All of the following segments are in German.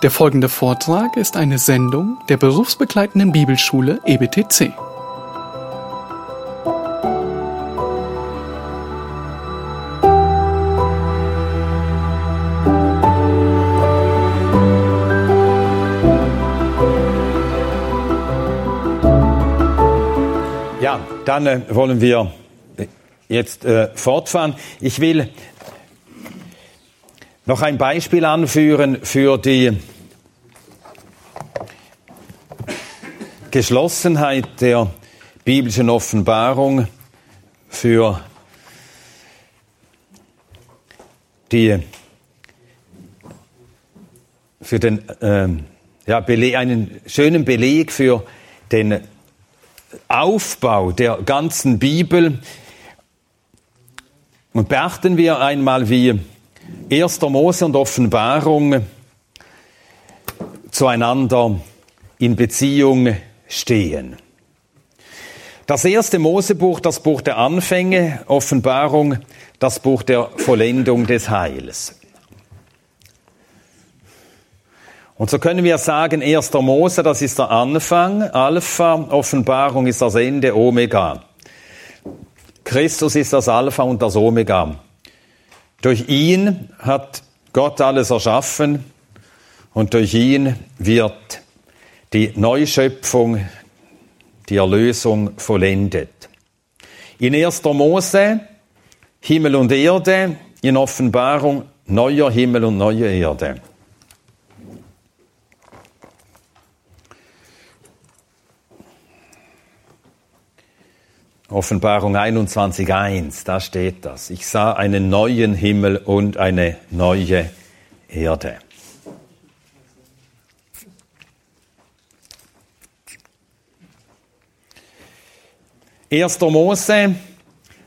Der folgende Vortrag ist eine Sendung der berufsbegleitenden Bibelschule EBTC. Ja, dann äh, wollen wir jetzt äh, fortfahren. Ich will noch ein Beispiel anführen für die Geschlossenheit der biblischen Offenbarung, für die für den ähm, ja, einen schönen Beleg für den Aufbau der ganzen Bibel. Und beachten wir einmal, wie 1. Mose und Offenbarung zueinander in Beziehung stehen. Das erste Mosebuch, das Buch der Anfänge, Offenbarung, das Buch der Vollendung des Heils. Und so können wir sagen, 1. Mose, das ist der Anfang, Alpha, Offenbarung ist das Ende, Omega. Christus ist das Alpha und das Omega. Durch ihn hat Gott alles erschaffen und durch ihn wird die Neuschöpfung, die Erlösung vollendet. In 1. Mose Himmel und Erde, in Offenbarung neuer Himmel und neue Erde. Offenbarung 21.1, da steht das. Ich sah einen neuen Himmel und eine neue Erde. Erster Mose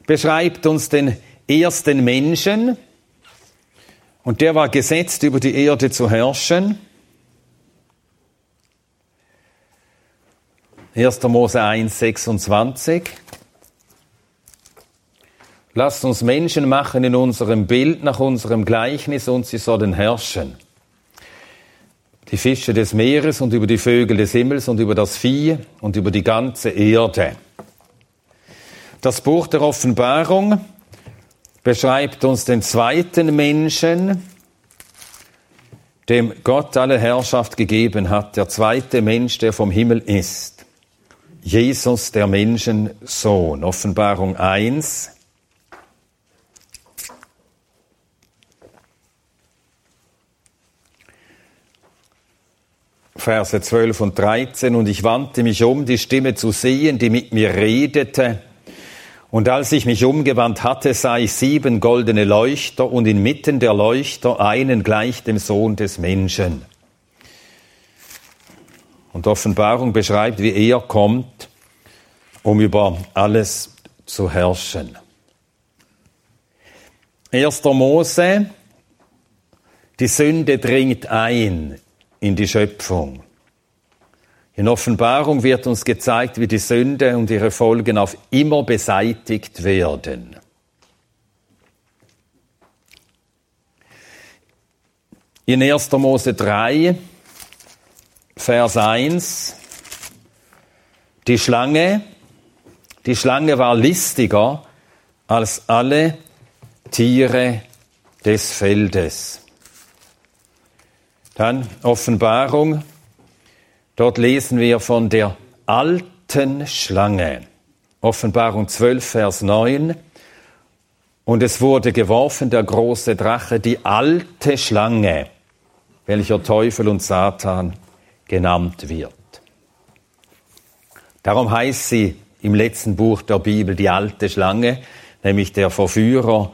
beschreibt uns den ersten Menschen und der war gesetzt, über die Erde zu herrschen. 1. Mose 1, 26. Lasst uns Menschen machen in unserem Bild, nach unserem Gleichnis, und sie sollen herrschen. Die Fische des Meeres und über die Vögel des Himmels und über das Vieh und über die ganze Erde. Das Buch der Offenbarung beschreibt uns den zweiten Menschen, dem Gott alle Herrschaft gegeben hat, der zweite Mensch, der vom Himmel ist. Jesus, der Menschensohn. Offenbarung 1, Verse 12 und 13. Und ich wandte mich um, die Stimme zu sehen, die mit mir redete. Und als ich mich umgewandt hatte, sah ich sieben goldene Leuchter und inmitten der Leuchter einen gleich dem Sohn des Menschen. Und Offenbarung beschreibt, wie er kommt, um über alles zu herrschen. 1. Mose, die Sünde dringt ein in die Schöpfung. In Offenbarung wird uns gezeigt, wie die Sünde und ihre Folgen auf immer beseitigt werden. In 1. Mose 3, Vers 1, die Schlange, die Schlange war listiger als alle Tiere des Feldes. Dann Offenbarung. Dort lesen wir von der alten Schlange. Offenbarung 12, Vers 9. Und es wurde geworfen, der große Drache, die alte Schlange, welcher Teufel und Satan genannt wird. Darum heißt sie im letzten Buch der Bibel die alte Schlange, nämlich der Verführer,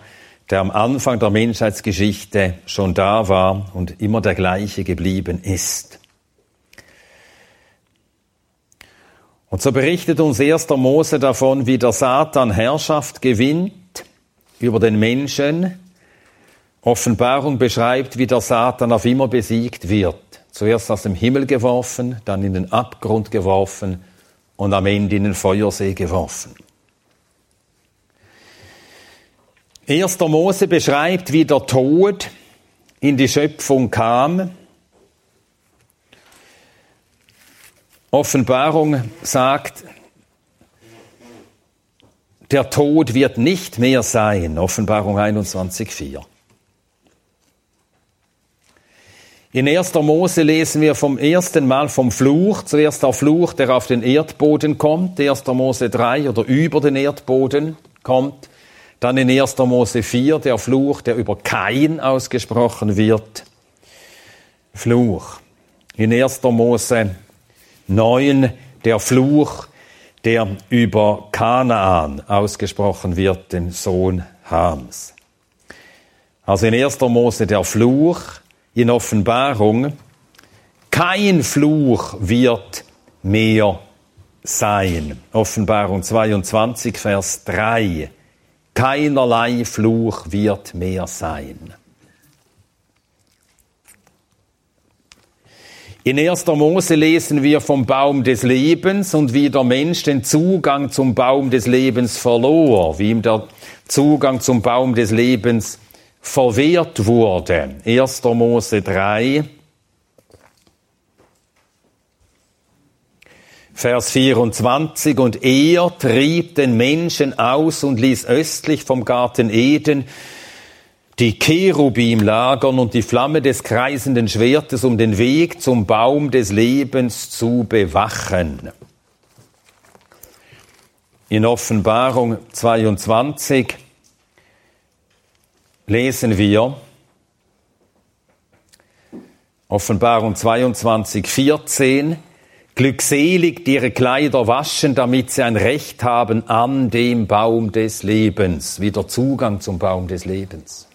der am Anfang der Menschheitsgeschichte schon da war und immer der gleiche geblieben ist. Und so berichtet uns 1. Mose davon, wie der Satan Herrschaft gewinnt über den Menschen. Offenbarung beschreibt, wie der Satan auf immer besiegt wird. Zuerst aus dem Himmel geworfen, dann in den Abgrund geworfen und am Ende in den Feuersee geworfen. 1. Mose beschreibt, wie der Tod in die Schöpfung kam. Offenbarung sagt, der Tod wird nicht mehr sein. Offenbarung 21.4. In 1. Mose lesen wir vom ersten Mal vom Fluch. Zuerst der Fluch, der auf den Erdboden kommt. 1. Mose 3 oder über den Erdboden kommt. Dann in 1. Mose 4 der Fluch, der über Kain ausgesprochen wird. Fluch. In 1. Mose 9 der Fluch, der über Kanaan ausgesprochen wird, den Sohn Hams. Also in 1. Mose der Fluch, in Offenbarung, kein Fluch wird mehr sein. Offenbarung 22, Vers 3. Keinerlei Fluch wird mehr sein. In 1. Mose lesen wir vom Baum des Lebens und wie der Mensch den Zugang zum Baum des Lebens verlor, wie ihm der Zugang zum Baum des Lebens verwehrt wurde. 1. Mose 3, Vers 24, und er trieb den Menschen aus und ließ östlich vom Garten Eden die Cherubim lagern und die Flamme des kreisenden Schwertes, um den Weg zum Baum des Lebens zu bewachen. In Offenbarung 22 lesen wir, Offenbarung 22, 14, Glückselig, die ihre Kleider waschen, damit sie ein Recht haben an dem Baum des Lebens, wieder Zugang zum Baum des Lebens.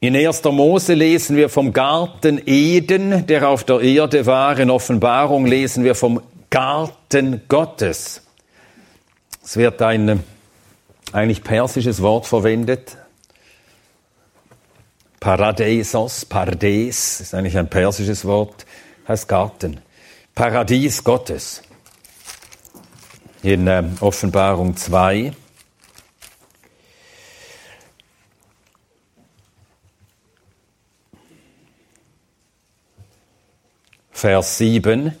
In 1. Mose lesen wir vom Garten Eden, der auf der Erde war. In Offenbarung lesen wir vom Garten Gottes. Es wird ein eigentlich persisches Wort verwendet. Paradeisos, Pardes, ist eigentlich ein persisches Wort, heißt Garten. Paradies Gottes. In äh, Offenbarung 2. Vers 7.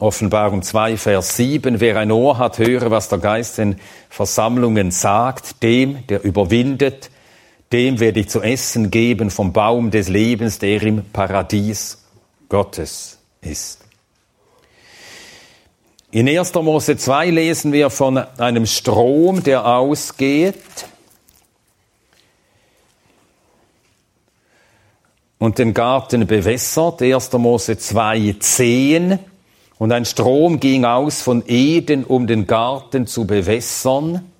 Offenbarung 2, Vers 7. Wer ein Ohr hat, höre, was der Geist in Versammlungen sagt. Dem, der überwindet, dem werde ich zu essen geben vom Baum des Lebens, der im Paradies Gottes ist. In 1. Mose 2 lesen wir von einem Strom, der ausgeht und den Garten bewässert. 1. Mose 2, 10. Und ein Strom ging aus von Eden, um den Garten zu bewässern.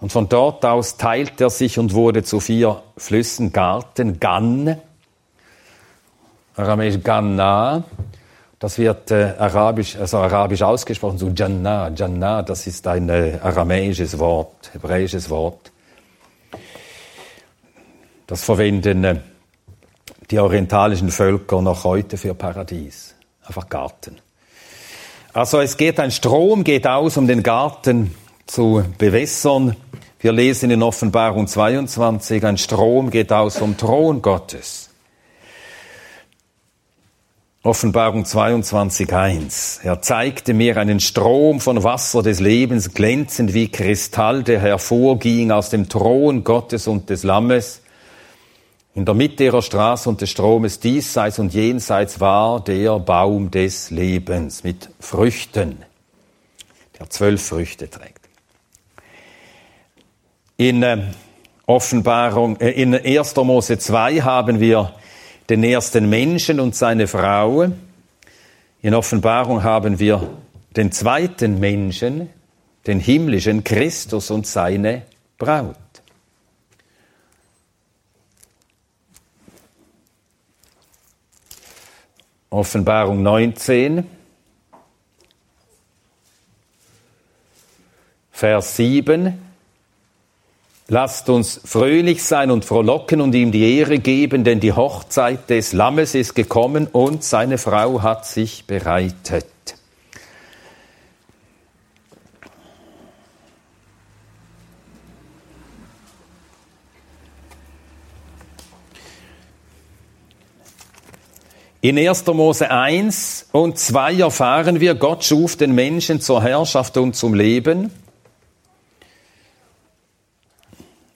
Und von dort aus teilte er sich und wurde zu vier Flüssen Garten, Gan, aramäisch Ganna. Das wird äh, arabisch, also arabisch ausgesprochen, so Jannah, Jannah, das ist ein äh, aramäisches Wort, hebräisches Wort. Das verwenden äh, die orientalischen Völker noch heute für Paradies. Einfach Garten. Also es geht, ein Strom geht aus, um den Garten zu bewässern. Wir lesen in Offenbarung 22, ein Strom geht aus vom Thron Gottes. Offenbarung 22, 1. Er zeigte mir einen Strom von Wasser des Lebens, glänzend wie Kristall, der hervorging aus dem Thron Gottes und des Lammes. In der Mitte ihrer Straße und des Stromes diesseits und jenseits war der Baum des Lebens mit Früchten, der zwölf Früchte trägt. In äh, Offenbarung, äh, in 1. Mose 2 haben wir den ersten Menschen und seine Frau. In Offenbarung haben wir den zweiten Menschen, den himmlischen Christus und seine Braut. Offenbarung 19, Vers 7. Lasst uns fröhlich sein und frohlocken und ihm die Ehre geben, denn die Hochzeit des Lammes ist gekommen und seine Frau hat sich bereitet. In 1. Mose 1 und 2 erfahren wir, Gott schuf den Menschen zur Herrschaft und zum Leben.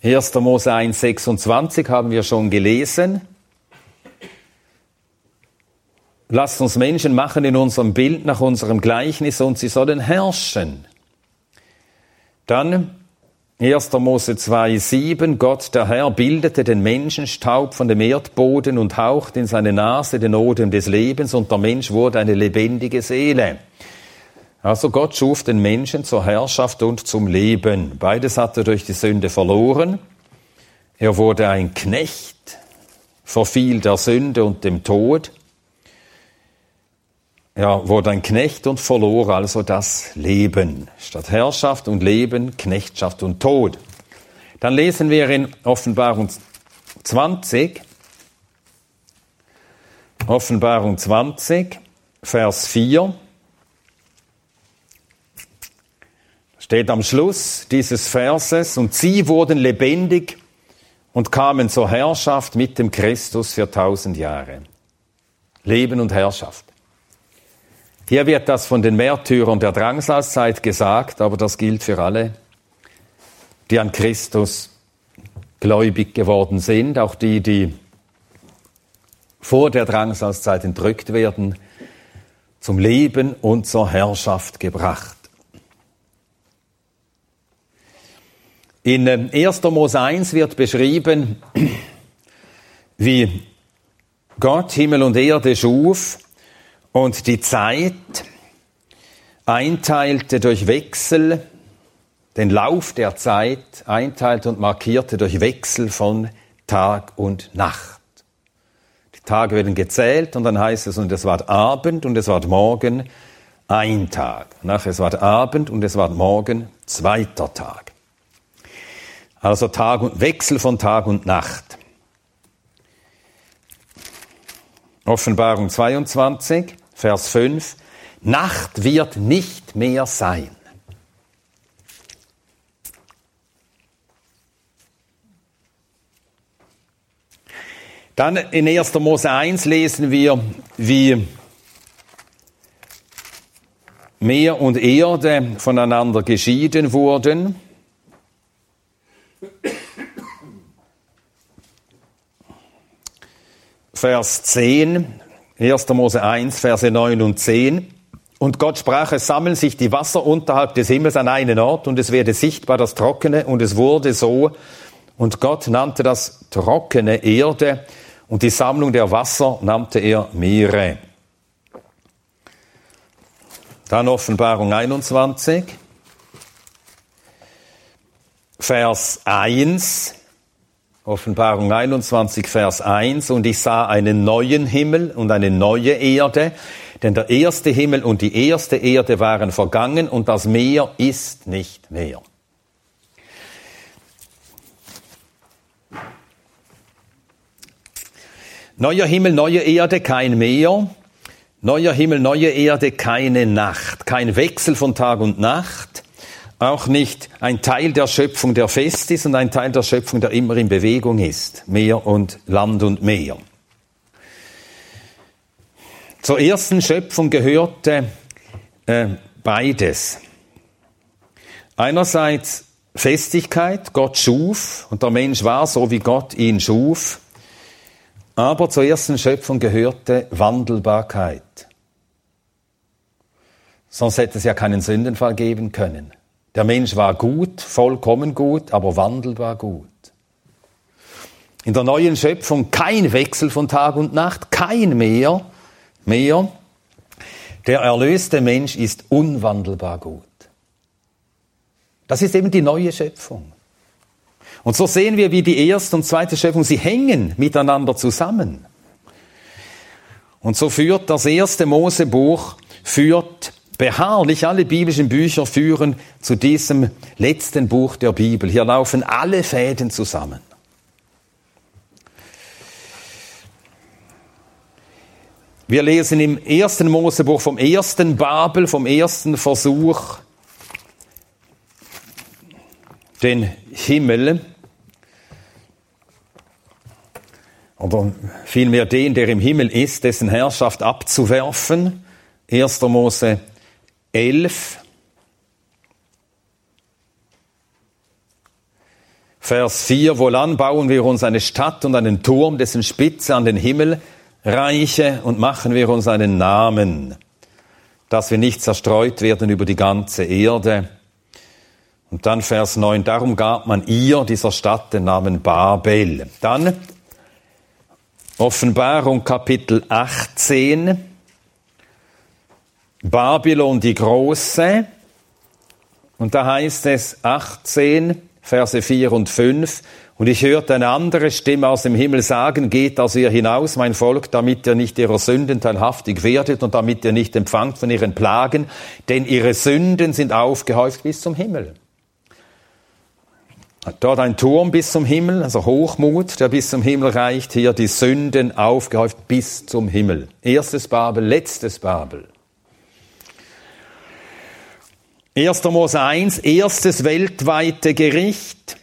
1. Mose 1, 26 haben wir schon gelesen. Lasst uns Menschen machen in unserem Bild, nach unserem Gleichnis und sie sollen herrschen. Dann 1. Mose 2, 7, Gott der Herr bildete den Menschenstaub von dem Erdboden und hauchte in seine Nase den Odem des Lebens und der Mensch wurde eine lebendige Seele. Also Gott schuf den Menschen zur Herrschaft und zum Leben. Beides hat er durch die Sünde verloren. Er wurde ein Knecht, verfiel der Sünde und dem Tod. Er wurde ein Knecht und verlor also das Leben. Statt Herrschaft und Leben, Knechtschaft und Tod. Dann lesen wir in Offenbarung 20, Offenbarung 20, Vers 4. Steht am Schluss dieses Verses, und sie wurden lebendig und kamen zur Herrschaft mit dem Christus für tausend Jahre. Leben und Herrschaft. Hier wird das von den Märtyrern der Drangsalzeit gesagt, aber das gilt für alle, die an Christus gläubig geworden sind, auch die, die vor der Drangsalzeit entrückt werden, zum Leben und zur Herrschaft gebracht. In 1. Ähm, Mose 1 wird beschrieben, wie Gott Himmel und Erde schuf und die Zeit einteilte durch Wechsel, den Lauf der Zeit einteilte und markierte durch Wechsel von Tag und Nacht. Die Tage werden gezählt und dann heißt es, und es war Abend und es war Morgen ein Tag. Nachher es war Abend und es war Morgen zweiter Tag. Also Tag und Wechsel von Tag und Nacht. Offenbarung 22. Vers 5, Nacht wird nicht mehr sein. Dann in 1. Mose 1 lesen wir, wie Meer und Erde voneinander geschieden wurden. Vers 10, 1. Mose 1, Verse 9 und 10. Und Gott sprach, es sammeln sich die Wasser unterhalb des Himmels an einen Ort und es werde sichtbar das Trockene und es wurde so. Und Gott nannte das Trockene Erde und die Sammlung der Wasser nannte er Meere. Dann Offenbarung 21, Vers 1. Offenbarung 21, Vers 1, und ich sah einen neuen Himmel und eine neue Erde, denn der erste Himmel und die erste Erde waren vergangen und das Meer ist nicht mehr. Neuer Himmel, neue Erde, kein Meer. Neuer Himmel, neue Erde, keine Nacht. Kein Wechsel von Tag und Nacht auch nicht ein Teil der Schöpfung, der fest ist und ein Teil der Schöpfung, der immer in Bewegung ist. Meer und Land und Meer. Zur ersten Schöpfung gehörte äh, beides. Einerseits Festigkeit, Gott schuf und der Mensch war so, wie Gott ihn schuf. Aber zur ersten Schöpfung gehörte Wandelbarkeit. Sonst hätte es ja keinen Sündenfall geben können. Der Mensch war gut, vollkommen gut, aber wandelbar gut. In der neuen Schöpfung kein Wechsel von Tag und Nacht, kein mehr, mehr. Der erlöste Mensch ist unwandelbar gut. Das ist eben die neue Schöpfung. Und so sehen wir, wie die erste und zweite Schöpfung, sie hängen miteinander zusammen. Und so führt das erste Mosebuch, führt beharrlich alle biblischen Bücher führen zu diesem letzten Buch der Bibel. Hier laufen alle Fäden zusammen. Wir lesen im ersten Mosebuch vom ersten Babel, vom ersten Versuch, den Himmel oder vielmehr den, der im Himmel ist, dessen Herrschaft abzuwerfen. 1. Mose 11, Vers 4, wohlan bauen wir uns eine Stadt und einen Turm, dessen Spitze an den Himmel reiche und machen wir uns einen Namen, dass wir nicht zerstreut werden über die ganze Erde. Und dann Vers 9, darum gab man ihr, dieser Stadt, den Namen Babel. Dann Offenbarung Kapitel 18, Babylon die Große. Und da heißt es 18, Verse 4 und 5. Und ich hörte eine andere Stimme aus dem Himmel sagen, geht aus ihr hinaus, mein Volk, damit ihr nicht ihrer Sünden teilhaftig werdet und damit ihr nicht empfangt von ihren Plagen, denn ihre Sünden sind aufgehäuft bis zum Himmel. Dort ein Turm bis zum Himmel, also Hochmut, der bis zum Himmel reicht, hier die Sünden aufgehäuft bis zum Himmel. Erstes Babel, letztes Babel. 1. Mose 1, erstes weltweite Gericht.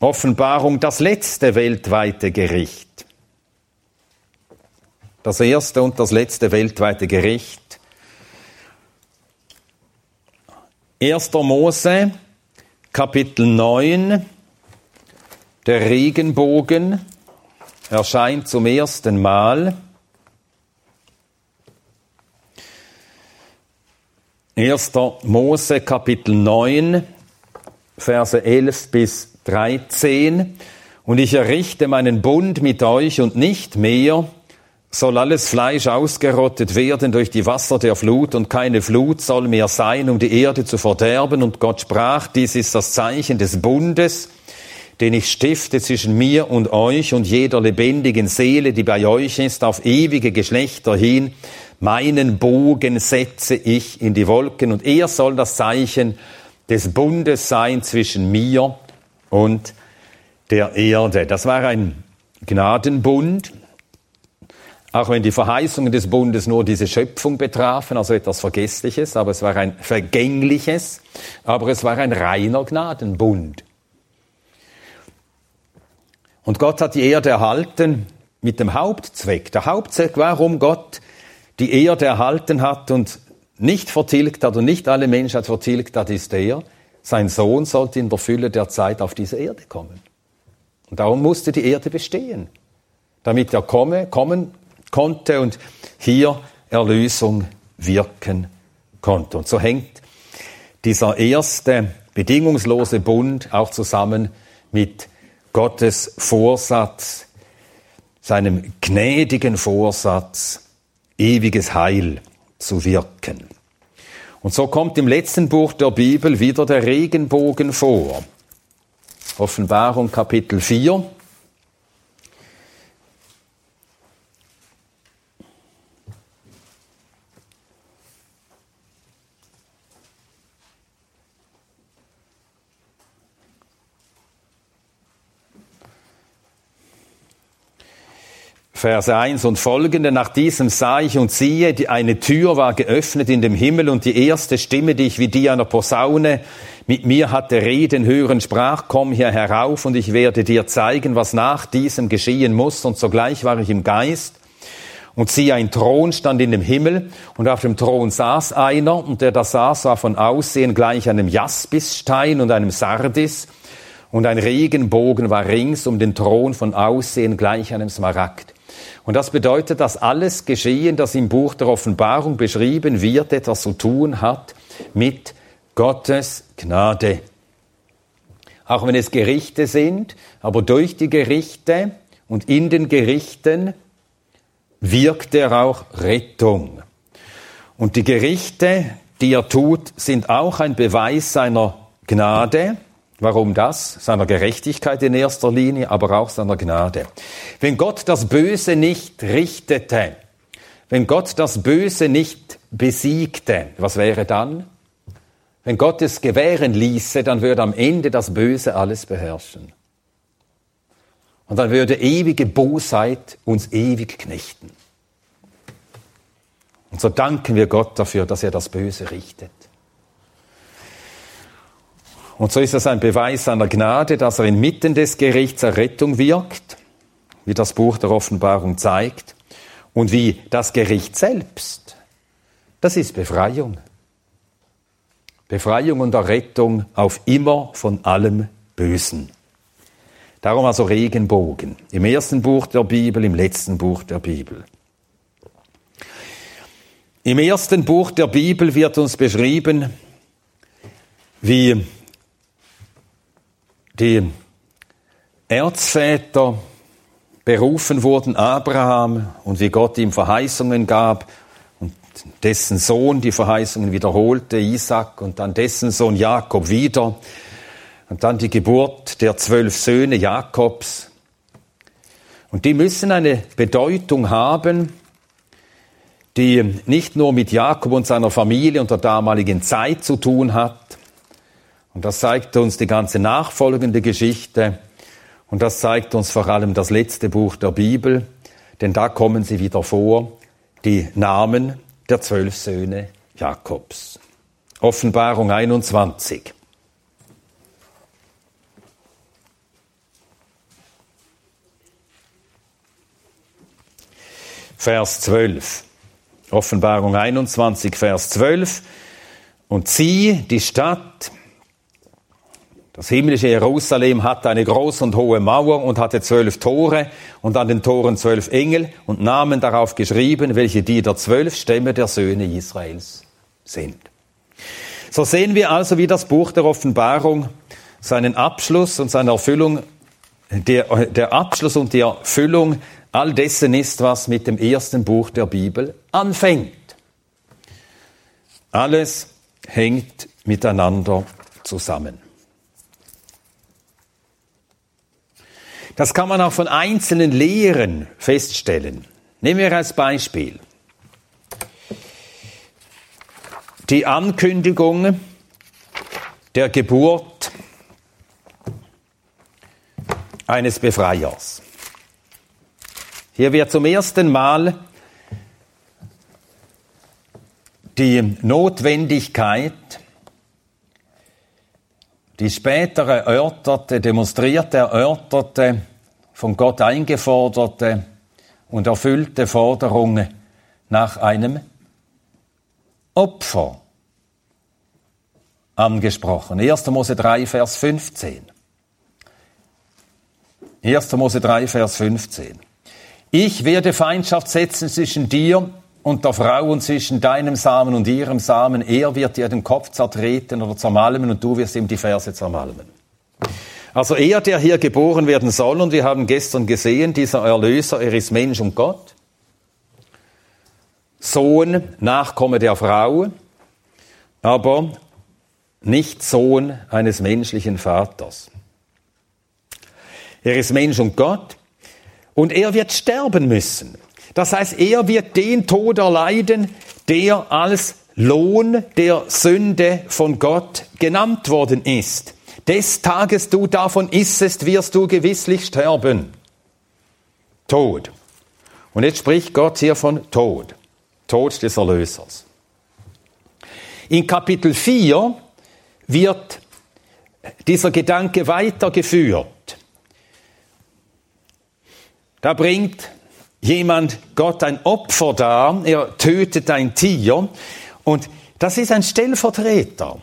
Offenbarung, das letzte weltweite Gericht. Das erste und das letzte weltweite Gericht. 1. Mose, Kapitel 9, der Regenbogen erscheint zum ersten Mal. 1. Mose Kapitel 9, Verse 11 bis 13. Und ich errichte meinen Bund mit euch und nicht mehr, soll alles Fleisch ausgerottet werden durch die Wasser der Flut und keine Flut soll mehr sein, um die Erde zu verderben. Und Gott sprach, dies ist das Zeichen des Bundes, den ich stifte zwischen mir und euch und jeder lebendigen Seele, die bei euch ist, auf ewige Geschlechter hin meinen Bogen setze ich in die Wolken und er soll das Zeichen des Bundes sein zwischen mir und der Erde. Das war ein Gnadenbund, auch wenn die Verheißungen des Bundes nur diese Schöpfung betrafen, also etwas Vergessliches, aber es war ein vergängliches, aber es war ein reiner Gnadenbund. Und Gott hat die Erde erhalten mit dem Hauptzweck. Der Hauptzweck, warum Gott die Erde erhalten hat und nicht vertilgt hat und nicht alle Menschheit vertilgt hat, ist der, sein Sohn sollte in der Fülle der Zeit auf diese Erde kommen. Und darum musste die Erde bestehen, damit er komme, kommen konnte und hier Erlösung wirken konnte. Und so hängt dieser erste bedingungslose Bund auch zusammen mit Gottes Vorsatz, seinem gnädigen Vorsatz, ewiges Heil zu wirken. Und so kommt im letzten Buch der Bibel wieder der Regenbogen vor. Offenbarung Kapitel 4. Vers 1 und folgende, nach diesem sah ich und siehe, eine Tür war geöffnet in dem Himmel und die erste Stimme, die ich wie die einer Posaune mit mir hatte reden hören, sprach, komm hier herauf und ich werde dir zeigen, was nach diesem geschehen muss. Und sogleich war ich im Geist und siehe, ein Thron stand in dem Himmel und auf dem Thron saß einer und der da saß war von Aussehen gleich einem Jaspisstein und einem Sardis und ein Regenbogen war rings um den Thron von Aussehen gleich einem Smaragd. Und das bedeutet, dass alles Geschehen, das im Buch der Offenbarung beschrieben wird, etwas zu tun hat mit Gottes Gnade. Auch wenn es Gerichte sind, aber durch die Gerichte und in den Gerichten wirkt er auch Rettung. Und die Gerichte, die er tut, sind auch ein Beweis seiner Gnade, Warum das? Seiner Gerechtigkeit in erster Linie, aber auch seiner Gnade. Wenn Gott das Böse nicht richtete, wenn Gott das Böse nicht besiegte, was wäre dann? Wenn Gott es gewähren ließe, dann würde am Ende das Böse alles beherrschen. Und dann würde ewige Bosheit uns ewig knechten. Und so danken wir Gott dafür, dass er das Böse richtet. Und so ist das ein Beweis seiner Gnade, dass er inmitten des Gerichts Errettung wirkt. wie das Buch der Offenbarung zeigt, und wie das Gericht selbst, das ist Befreiung. Befreiung und Errettung auf immer von allem Bösen. Darum also Regenbogen. Im ersten Buch der Bibel, im letzten Buch der Bibel. Im ersten Buch der Bibel wird uns beschrieben, wie die Erzväter berufen wurden, Abraham, und wie Gott ihm Verheißungen gab und dessen Sohn die Verheißungen wiederholte, Isaac, und dann dessen Sohn Jakob wieder, und dann die Geburt der zwölf Söhne Jakobs. Und die müssen eine Bedeutung haben, die nicht nur mit Jakob und seiner Familie und der damaligen Zeit zu tun hat, und das zeigt uns die ganze nachfolgende Geschichte, und das zeigt uns vor allem das letzte Buch der Bibel, denn da kommen sie wieder vor, die Namen der zwölf Söhne Jakobs. Offenbarung 21. Vers 12. Offenbarung 21, Vers 12. Und sie, die Stadt, das himmlische Jerusalem hatte eine große und hohe Mauer und hatte zwölf Tore und an den Toren zwölf Engel und Namen darauf geschrieben, welche die der zwölf Stämme der Söhne Israels sind. So sehen wir also, wie das Buch der Offenbarung seinen Abschluss und seine Erfüllung, der, der Abschluss und die Erfüllung all dessen ist, was mit dem ersten Buch der Bibel anfängt. Alles hängt miteinander zusammen. Das kann man auch von einzelnen Lehren feststellen. Nehmen wir als Beispiel die Ankündigung der Geburt eines Befreiers. Hier wird zum ersten Mal die Notwendigkeit die später erörterte, demonstrierte, erörterte, von Gott eingeforderte und erfüllte Forderung nach einem Opfer angesprochen. 1. Mose 3, Vers 15. 1. Mose 3, Vers 15. Ich werde Feindschaft setzen zwischen dir und der Frau und zwischen deinem Samen und ihrem Samen. Er wird dir den Kopf zertreten oder zermalmen und du wirst ihm die Ferse zermalmen. Also er, der hier geboren werden soll, und wir haben gestern gesehen, dieser Erlöser, er ist Mensch und Gott. Sohn, Nachkomme der Frau, aber nicht Sohn eines menschlichen Vaters. Er ist Mensch und Gott und er wird sterben müssen. Das heißt, er wird den Tod erleiden, der als Lohn der Sünde von Gott genannt worden ist. Des Tages du davon issest, wirst du gewisslich sterben. Tod. Und jetzt spricht Gott hier von Tod. Tod des Erlösers. In Kapitel 4 wird dieser Gedanke weitergeführt. Da bringt jemand Gott ein Opfer dar, er tötet ein Tier und das ist ein Stellvertreter.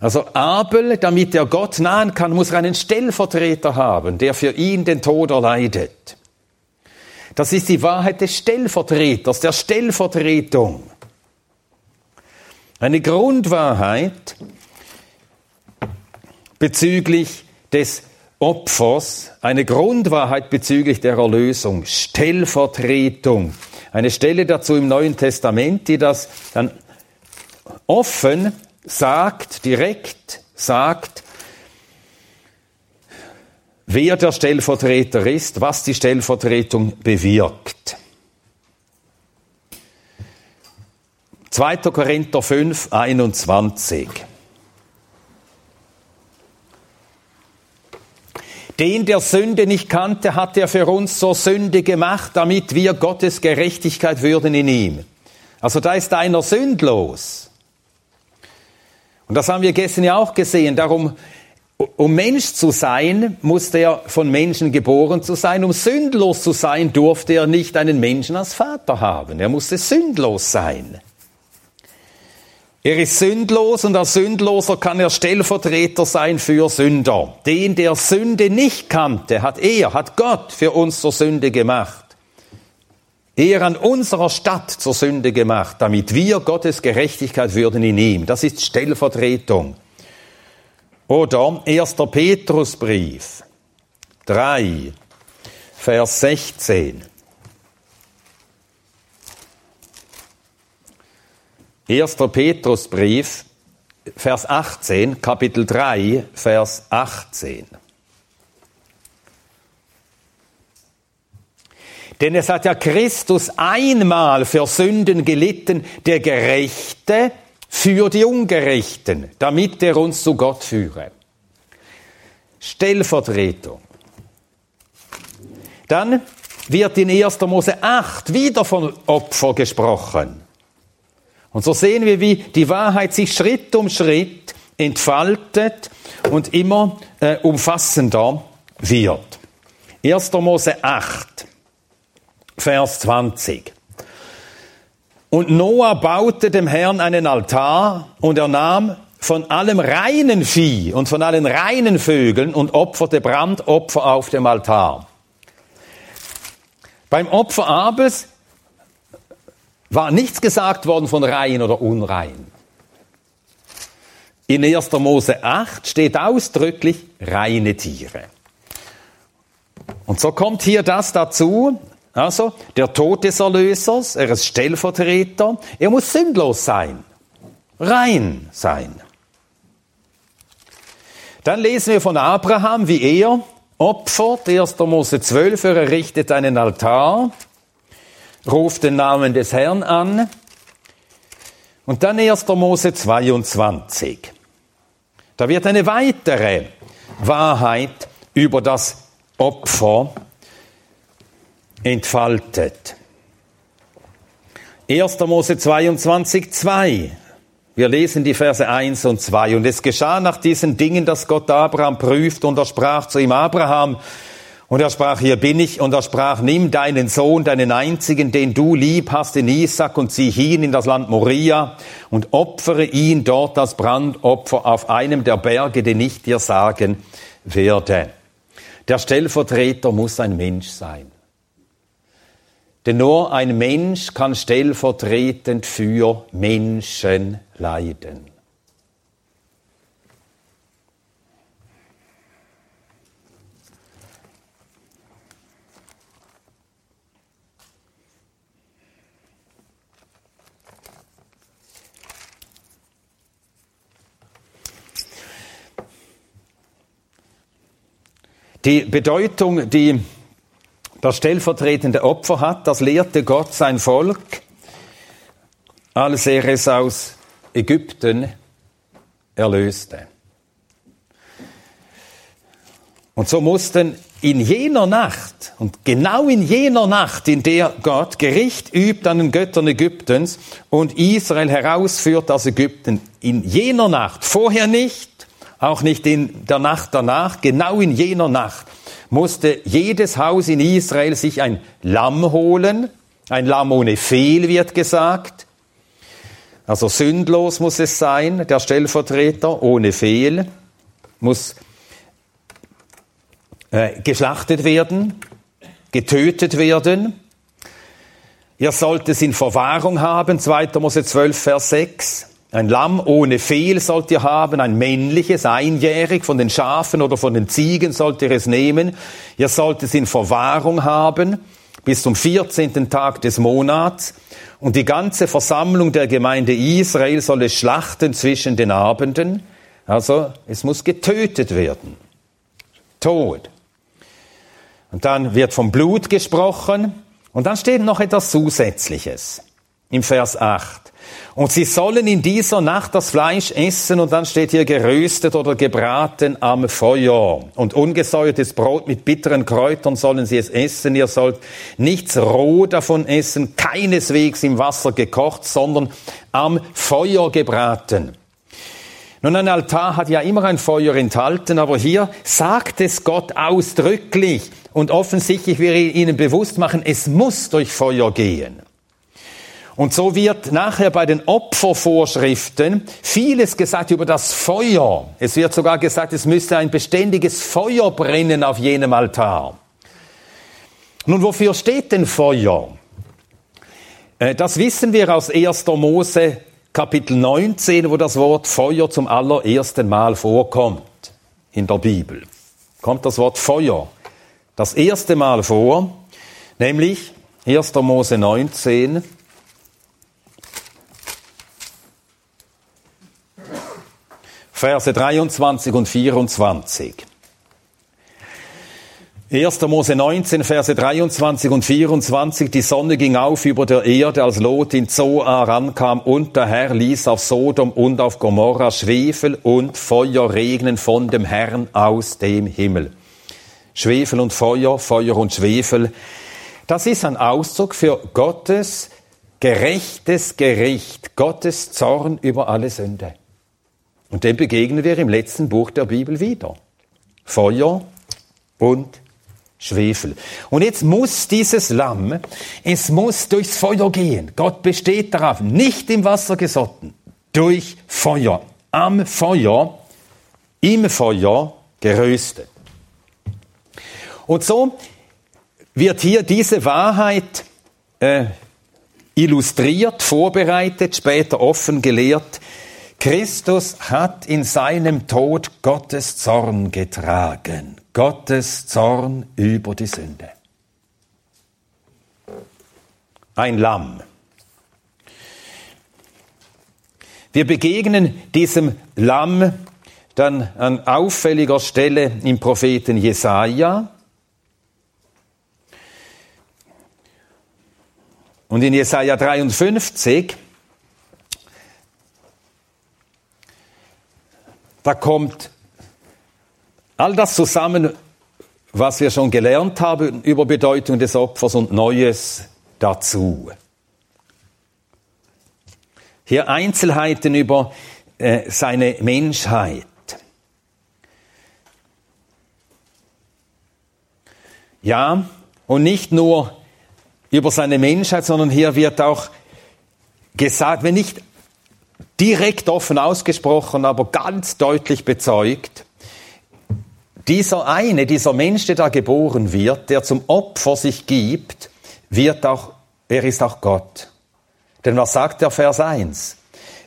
Also Abel, damit er Gott nahen kann, muss er einen Stellvertreter haben, der für ihn den Tod erleidet. Das ist die Wahrheit des Stellvertreters, der Stellvertretung. Eine Grundwahrheit bezüglich des Opfers eine Grundwahrheit bezüglich der Erlösung, Stellvertretung. Eine Stelle dazu im Neuen Testament, die das dann offen sagt, direkt sagt, wer der Stellvertreter ist, was die Stellvertretung bewirkt. 2. Korinther 5, 21. Den, der Sünde nicht kannte, hat er für uns zur Sünde gemacht, damit wir Gottes Gerechtigkeit würden in ihm. Also da ist einer sündlos. Und das haben wir gestern ja auch gesehen. Darum Um Mensch zu sein, musste er von Menschen geboren zu sein. Um sündlos zu sein, durfte er nicht einen Menschen als Vater haben. Er musste sündlos sein. Er ist sündlos und als Sündloser kann er Stellvertreter sein für Sünder. Den, der Sünde nicht kannte, hat er, hat Gott für uns zur Sünde gemacht. Er an unserer Stadt zur Sünde gemacht, damit wir Gottes Gerechtigkeit würden in ihm. Das ist Stellvertretung. Oder 1. Petrusbrief 3, Vers 16. 1. Petrusbrief, Vers 18, Kapitel 3, Vers 18. Denn es hat ja Christus einmal für Sünden gelitten, der Gerechte für die Ungerechten, damit er uns zu Gott führe. Stellvertretung. Dann wird in 1. Mose 8 wieder von Opfer gesprochen. Und so sehen wir, wie die Wahrheit sich Schritt um Schritt entfaltet und immer äh, umfassender wird. 1. Mose 8, Vers 20. Und Noah baute dem Herrn einen Altar und er nahm von allem reinen Vieh und von allen reinen Vögeln und opferte Brandopfer auf dem Altar. Beim Opfer Abels war nichts gesagt worden von rein oder unrein. In 1. Mose 8 steht ausdrücklich reine Tiere. Und so kommt hier das dazu, also der Tod des Erlösers, er ist Stellvertreter, er muss sündlos sein, rein sein. Dann lesen wir von Abraham, wie er opfert, 1. Mose 12, er errichtet einen Altar, ruft den Namen des Herrn an. Und dann 1. Mose 22. Da wird eine weitere Wahrheit über das Opfer entfaltet. 1. Mose 22, 2. Wir lesen die Verse 1 und 2. Und es geschah nach diesen Dingen, dass Gott Abraham prüft und er sprach zu ihm, Abraham, und er sprach, hier bin ich. Und er sprach, nimm deinen Sohn, deinen einzigen, den du lieb hast, den Isaac, und zieh hin in das Land Moria und opfere ihn dort als Brandopfer auf einem der Berge, den ich dir sagen werde. Der Stellvertreter muss ein Mensch sein. Denn nur ein Mensch kann stellvertretend für Menschen leiden. Die Bedeutung, die das stellvertretende Opfer hat, das lehrte Gott sein Volk, als er es aus Ägypten erlöste. Und so mussten in jener Nacht, und genau in jener Nacht, in der Gott Gericht übt an den Göttern Ägyptens und Israel herausführt aus Ägypten, in jener Nacht, vorher nicht, auch nicht in der Nacht danach, genau in jener Nacht musste jedes Haus in Israel sich ein Lamm holen, ein Lamm ohne Fehl wird gesagt. Also sündlos muss es sein, der Stellvertreter, ohne Fehl, muss äh, geschlachtet werden, getötet werden. Ihr sollt es in Verwahrung haben, 2. Mose 12, Vers 6. Ein Lamm ohne Fehl sollt ihr haben, ein männliches, einjährig, von den Schafen oder von den Ziegen sollt ihr es nehmen. Ihr sollt es in Verwahrung haben bis zum 14. Tag des Monats. Und die ganze Versammlung der Gemeinde Israel soll es schlachten zwischen den Abenden. Also es muss getötet werden. Tod. Und dann wird vom Blut gesprochen. Und dann steht noch etwas Zusätzliches im Vers 8. Und sie sollen in dieser Nacht das Fleisch essen und dann steht hier geröstet oder gebraten am Feuer. Und ungesäuertes Brot mit bitteren Kräutern sollen sie es essen. Ihr sollt nichts roh davon essen, keineswegs im Wasser gekocht, sondern am Feuer gebraten. Nun, ein Altar hat ja immer ein Feuer enthalten, aber hier sagt es Gott ausdrücklich und offensichtlich will er ihnen bewusst machen, es muss durch Feuer gehen. Und so wird nachher bei den Opfervorschriften vieles gesagt über das Feuer. Es wird sogar gesagt, es müsste ein beständiges Feuer brennen auf jenem Altar. Nun, wofür steht denn Feuer? Äh, das wissen wir aus 1. Mose Kapitel 19, wo das Wort Feuer zum allerersten Mal vorkommt in der Bibel. Kommt das Wort Feuer das erste Mal vor, nämlich 1. Mose 19, Verse 23 und 24. 1. Mose 19, Verse 23 und 24. Die Sonne ging auf über der Erde, als Lot in Zoar rankam, und der Herr ließ auf Sodom und auf Gomorra Schwefel und Feuer regnen von dem Herrn aus dem Himmel. Schwefel und Feuer, Feuer und Schwefel. Das ist ein Ausdruck für Gottes gerechtes Gericht, Gottes Zorn über alle Sünde. Und dem begegnen wir im letzten Buch der Bibel wieder. Feuer und Schwefel. Und jetzt muss dieses Lamm, es muss durchs Feuer gehen. Gott besteht darauf, nicht im Wasser gesotten, durch Feuer, am Feuer, im Feuer geröstet. Und so wird hier diese Wahrheit äh, illustriert, vorbereitet, später offen gelehrt. Christus hat in seinem Tod Gottes Zorn getragen. Gottes Zorn über die Sünde. Ein Lamm. Wir begegnen diesem Lamm dann an auffälliger Stelle im Propheten Jesaja. Und in Jesaja 53, da kommt All das zusammen, was wir schon gelernt haben über Bedeutung des Opfers und Neues dazu. Hier Einzelheiten über äh, seine Menschheit. Ja, und nicht nur über seine Menschheit, sondern hier wird auch gesagt, wenn nicht direkt offen ausgesprochen, aber ganz deutlich bezeugt, dieser eine, dieser Mensch, der da geboren wird, der zum Opfer sich gibt, wird auch, er ist auch Gott. Denn was sagt der Vers 1?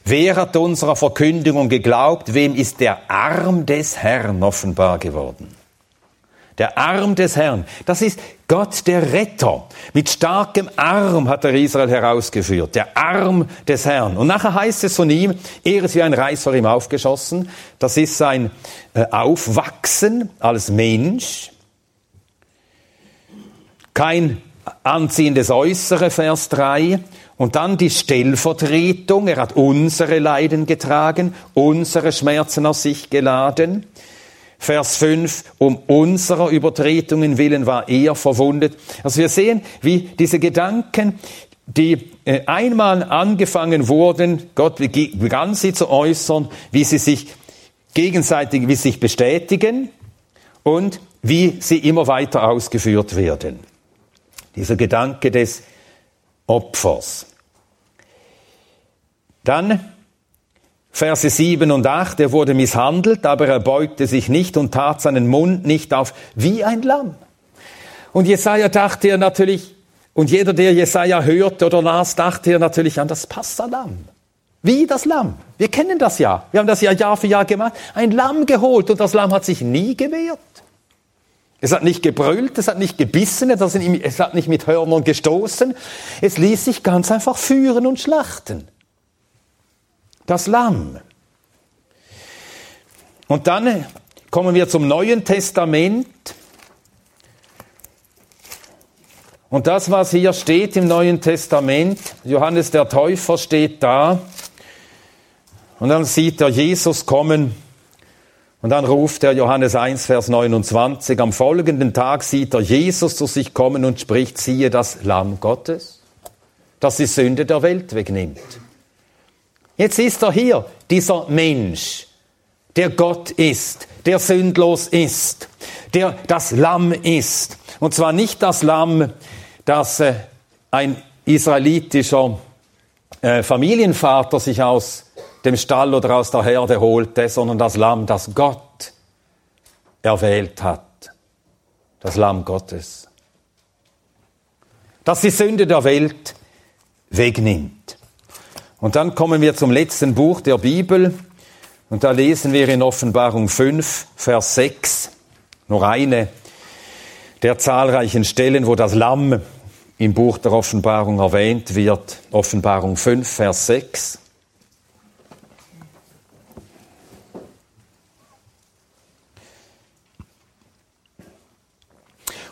Wer hat unserer Verkündigung geglaubt? Wem ist der Arm des Herrn offenbar geworden? Der Arm des Herrn. Das ist Gott der Retter. Mit starkem Arm hat er Israel herausgeführt. Der Arm des Herrn. Und nachher heißt es von ihm, er ist wie ein Reis vor ihm aufgeschossen. Das ist sein äh, Aufwachsen als Mensch. Kein anziehendes Äußere, Vers 3. Und dann die Stellvertretung. Er hat unsere Leiden getragen, unsere Schmerzen auf sich geladen. Vers 5, um unserer Übertretungen willen war er verwundet. Also wir sehen, wie diese Gedanken, die äh, einmal angefangen wurden, Gott begann sie zu äußern, wie sie sich gegenseitig, wie sie sich bestätigen und wie sie immer weiter ausgeführt werden. Dieser Gedanke des Opfers. Dann Verse 7 und 8, er wurde misshandelt, aber er beugte sich nicht und tat seinen Mund nicht auf wie ein Lamm. Und Jesaja dachte er natürlich, und jeder, der Jesaja hörte oder las, dachte er natürlich an das Passalamm. Wie das Lamm. Wir kennen das ja. Wir haben das ja Jahr für Jahr gemacht. Ein Lamm geholt und das Lamm hat sich nie gewehrt. Es hat nicht gebrüllt, es hat nicht gebissen, es hat nicht mit Hörnern gestoßen. Es ließ sich ganz einfach führen und schlachten das Lamm. Und dann kommen wir zum Neuen Testament. Und das, was hier steht im Neuen Testament, Johannes der Täufer steht da, und dann sieht er Jesus kommen, und dann ruft er Johannes 1, Vers 29, am folgenden Tag sieht er Jesus zu sich kommen und spricht, siehe das Lamm Gottes, das die Sünde der Welt wegnimmt. Jetzt ist er hier, dieser Mensch, der Gott ist, der sündlos ist, der das Lamm ist. Und zwar nicht das Lamm, das äh, ein israelitischer äh, Familienvater sich aus dem Stall oder aus der Herde holte, sondern das Lamm, das Gott erwählt hat. Das Lamm Gottes. Das die Sünde der Welt wegnimmt. Und dann kommen wir zum letzten Buch der Bibel. Und da lesen wir in Offenbarung 5, Vers 6, nur eine der zahlreichen Stellen, wo das Lamm im Buch der Offenbarung erwähnt wird. Offenbarung 5, Vers 6.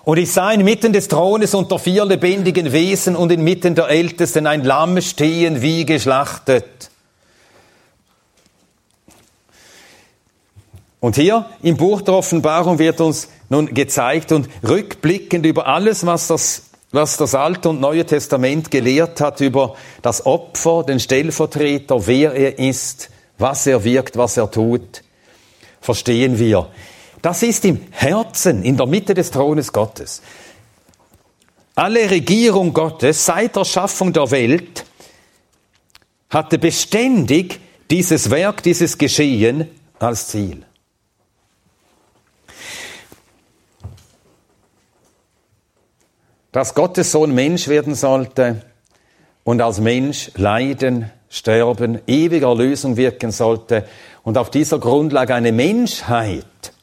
Und ich sah inmitten des Thrones unter vier lebendigen Wesen und inmitten der Ältesten ein Lamm stehen wie geschlachtet. Und hier im Buch der Offenbarung wird uns nun gezeigt und rückblickend über alles, was das, was das Alte und Neue Testament gelehrt hat, über das Opfer, den Stellvertreter, wer er ist, was er wirkt, was er tut, verstehen wir, das ist im Herzen, in der Mitte des Thrones Gottes. Alle Regierung Gottes seit der Schaffung der Welt hatte beständig dieses Werk, dieses Geschehen als Ziel. Dass Gottes Sohn Mensch werden sollte und als Mensch leiden, sterben, ewiger Lösung wirken sollte und auf dieser Grundlage eine Menschheit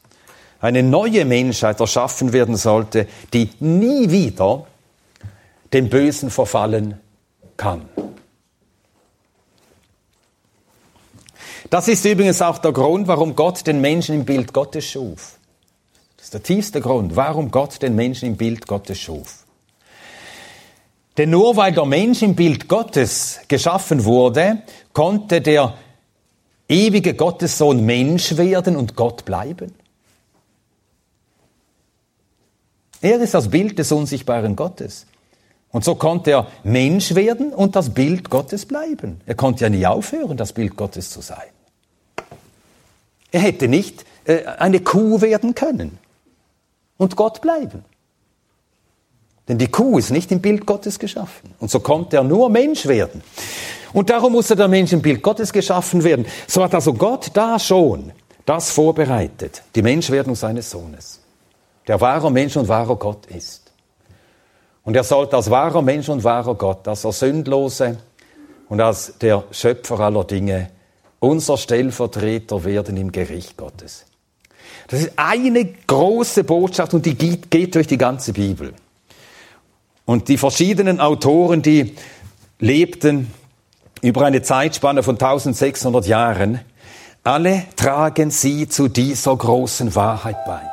eine neue Menschheit erschaffen werden sollte, die nie wieder dem Bösen verfallen kann. Das ist übrigens auch der Grund, warum Gott den Menschen im Bild Gottes schuf. Das ist der tiefste Grund, warum Gott den Menschen im Bild Gottes schuf. Denn nur weil der Mensch im Bild Gottes geschaffen wurde, konnte der ewige Gottessohn Mensch werden und Gott bleiben. Er ist das Bild des unsichtbaren Gottes. Und so konnte er Mensch werden und das Bild Gottes bleiben. Er konnte ja nie aufhören, das Bild Gottes zu sein. Er hätte nicht äh, eine Kuh werden können und Gott bleiben. Denn die Kuh ist nicht im Bild Gottes geschaffen. Und so konnte er nur Mensch werden. Und darum musste der Mensch im Bild Gottes geschaffen werden. So hat also Gott da schon das vorbereitet, die Menschwerdung seines Sohnes der wahrer Mensch und wahrer Gott ist. Und er sollte als wahrer Mensch und wahrer Gott, als der Sündlose und als der Schöpfer aller Dinge unser Stellvertreter werden im Gericht Gottes. Das ist eine große Botschaft und die geht, geht durch die ganze Bibel. Und die verschiedenen Autoren, die lebten über eine Zeitspanne von 1600 Jahren, alle tragen sie zu dieser großen Wahrheit bei.